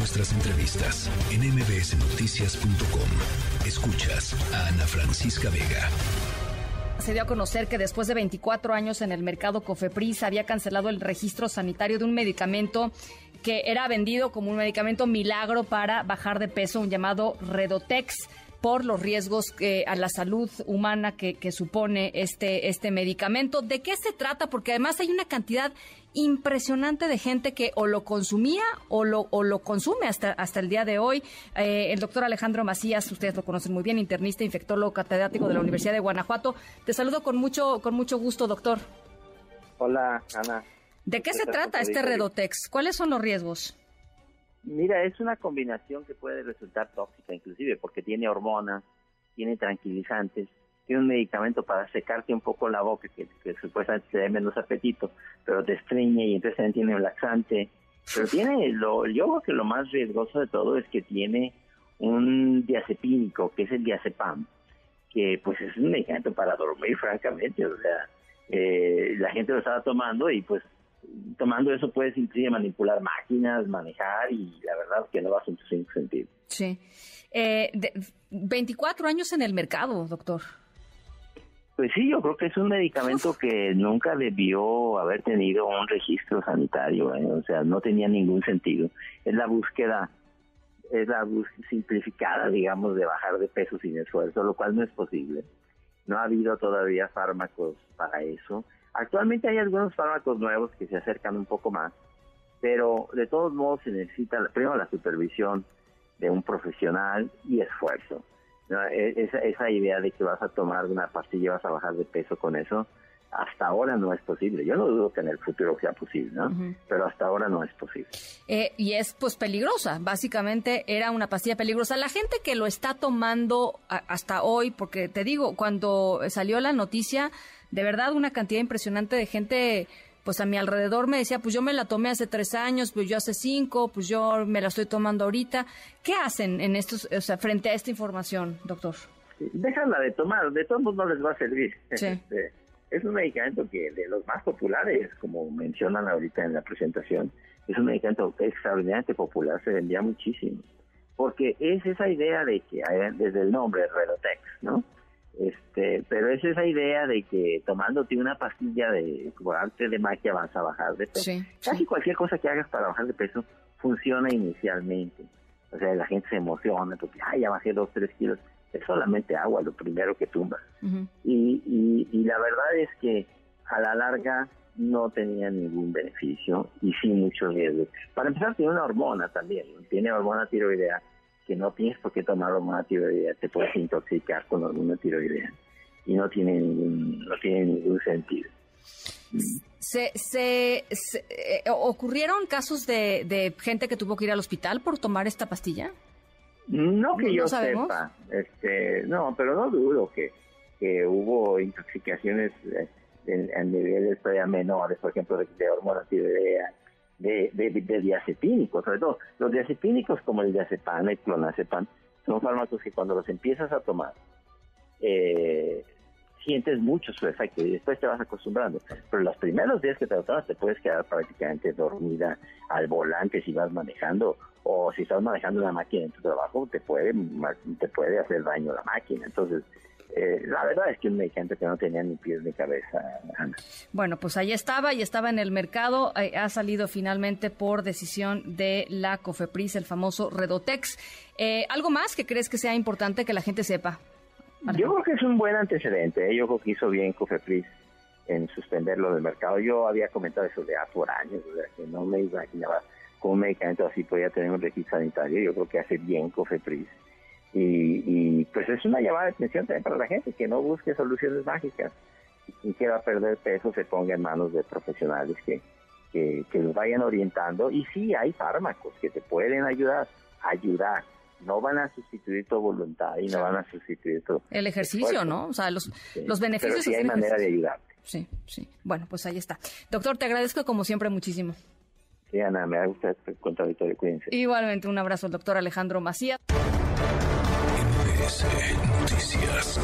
nuestras entrevistas en mbsnoticias.com. Escuchas a Ana Francisca Vega. Se dio a conocer que después de 24 años en el mercado Cofepris había cancelado el registro sanitario de un medicamento que era vendido como un medicamento milagro para bajar de peso, un llamado Redotex por los riesgos a la salud humana que, supone este, este medicamento. ¿De qué se trata? Porque además hay una cantidad impresionante de gente que o lo consumía o lo, o lo consume hasta, hasta el día de hoy. Eh, el doctor Alejandro Macías, ustedes lo conocen muy bien, internista, infectólogo catedrático de la Universidad de Guanajuato. Te saludo con mucho, con mucho gusto, doctor. Hola, Ana. ¿De qué se trata este Redotex? ¿Cuáles son los riesgos? Mira, es una combinación que puede resultar tóxica inclusive porque tiene hormonas, tiene tranquilizantes, tiene un medicamento para secarte un poco la boca que, supuestamente te da menos apetito, pero te estreñe y entonces también tiene un laxante. Pero tiene, lo, yo creo que lo más riesgoso de todo es que tiene un diazepínico, que es el diazepam, que pues es un medicamento para dormir, francamente, o sea, eh, la gente lo estaba tomando y pues tomando eso puedes inclusive manipular máquinas, manejar y la verdad que no va a ser sentido. Sí. Eh, 24 años en el mercado, doctor. Pues sí, yo creo que es un medicamento que nunca debió haber tenido un registro sanitario, ¿eh? o sea, no tenía ningún sentido. Es la búsqueda, es la búsqueda simplificada, digamos, de bajar de peso sin esfuerzo, lo cual no es posible. No ha habido todavía fármacos para eso Actualmente hay algunos fármacos nuevos que se acercan un poco más, pero de todos modos se necesita primero la supervisión de un profesional y esfuerzo. E, esa, esa idea de que vas a tomar una pastilla y vas a bajar de peso con eso, hasta ahora no es posible. Yo no dudo que en el futuro sea posible, ¿no? Pero hasta ahora no es posible. Eh, y es pues peligrosa, básicamente era una pastilla peligrosa. La gente que lo está tomando hasta hoy, porque te digo, cuando salió la noticia, de verdad una cantidad impresionante de gente pues a mi alrededor me decía, pues yo me la tomé hace tres años, pues yo hace cinco, pues yo me la estoy tomando ahorita. ¿Qué hacen en estos, o sea, frente a esta información, doctor? Déjala de tomar, de todos modos no les va a servir. Este, es un medicamento que de los más populares, como mencionan ahorita en la presentación, es un medicamento extraordinariamente popular, se vendía muchísimo. Porque es esa idea de que, desde el nombre, Relotex, ¿no? Este, pero es esa idea de que tomándote una pastilla de por arte de magia vas a bajar de peso. Casi cualquier cosa que hagas para bajar de peso funciona inicialmente. O sea, la gente se emociona porque, ay, ya bajé dos, tres kilos. Es solamente agua lo primero que tumba. y, y, la verdad es que a la larga no tenía ningún beneficio y sí mucho riesgo. Para empezar, tiene una hormona también, tiene hormona tiroidea que no tienes por qué tomar hormona tiroidea, te puedes intoxicar con hormona tiroidea y no tiene ningún, no tiene ningún sentido. Se, se, eh, ¿Ocurrieron casos de, de, gente que tuvo que ir al hospital por tomar esta pastilla? No que yo sepa, este, no, pero no dudo que, que hubo intoxicaciones eh, en, niveles todavía menores, por ejemplo, de, de hormona tiroidea de, de, diazepínicos, sobre todo. Los diazepínicos como el diazepam, el clonazepam, son fármacos que cuando los empiezas a tomar, eh, sientes mucho su efecto y después te vas acostumbrando. Pero los primeros días que te lo te puedes quedar prácticamente dormida al volante si vas manejando o si estás manejando una máquina en tu trabajo te puede te puede hacer daño la máquina. Entonces, eh, la verdad es que un medicamento que no tenía ni pies ni cabeza. Bueno, pues ahí estaba y estaba en el mercado. Eh, ha salido finalmente por decisión de la COFEPRIS, el famoso Redotex. Eh, ¿Algo más que crees que sea importante que la gente sepa? Yo creo que es un buen antecedente. Yo creo que hizo bien COFEPRIS en suspenderlo del mercado. Yo había comentado eso de hace por años, que no me imaginaba cómo un medicamento así podía tener un registro sanitario. Yo creo que hace bien COFEPRIS y, pues es una llamada de atención también para la gente que no busque soluciones mágicas y quien quiera perder peso se ponga en manos de profesionales que, que, vayan orientando y sí hay fármacos que te pueden ayudar, ayudar, no van a sustituir tu voluntad y no van a sustituir tu el ejercicio, ¿no? O sea, los, los beneficios. Pero sí hay manera de ayudarte. Sí, sí. Bueno, pues ahí está. Doctor, te agradezco como siempre muchísimo. Sí, Ana, me ha gustado contar Victoria, cuídense. Igualmente, un abrazo al doctor Alejandro Macías. Noticias.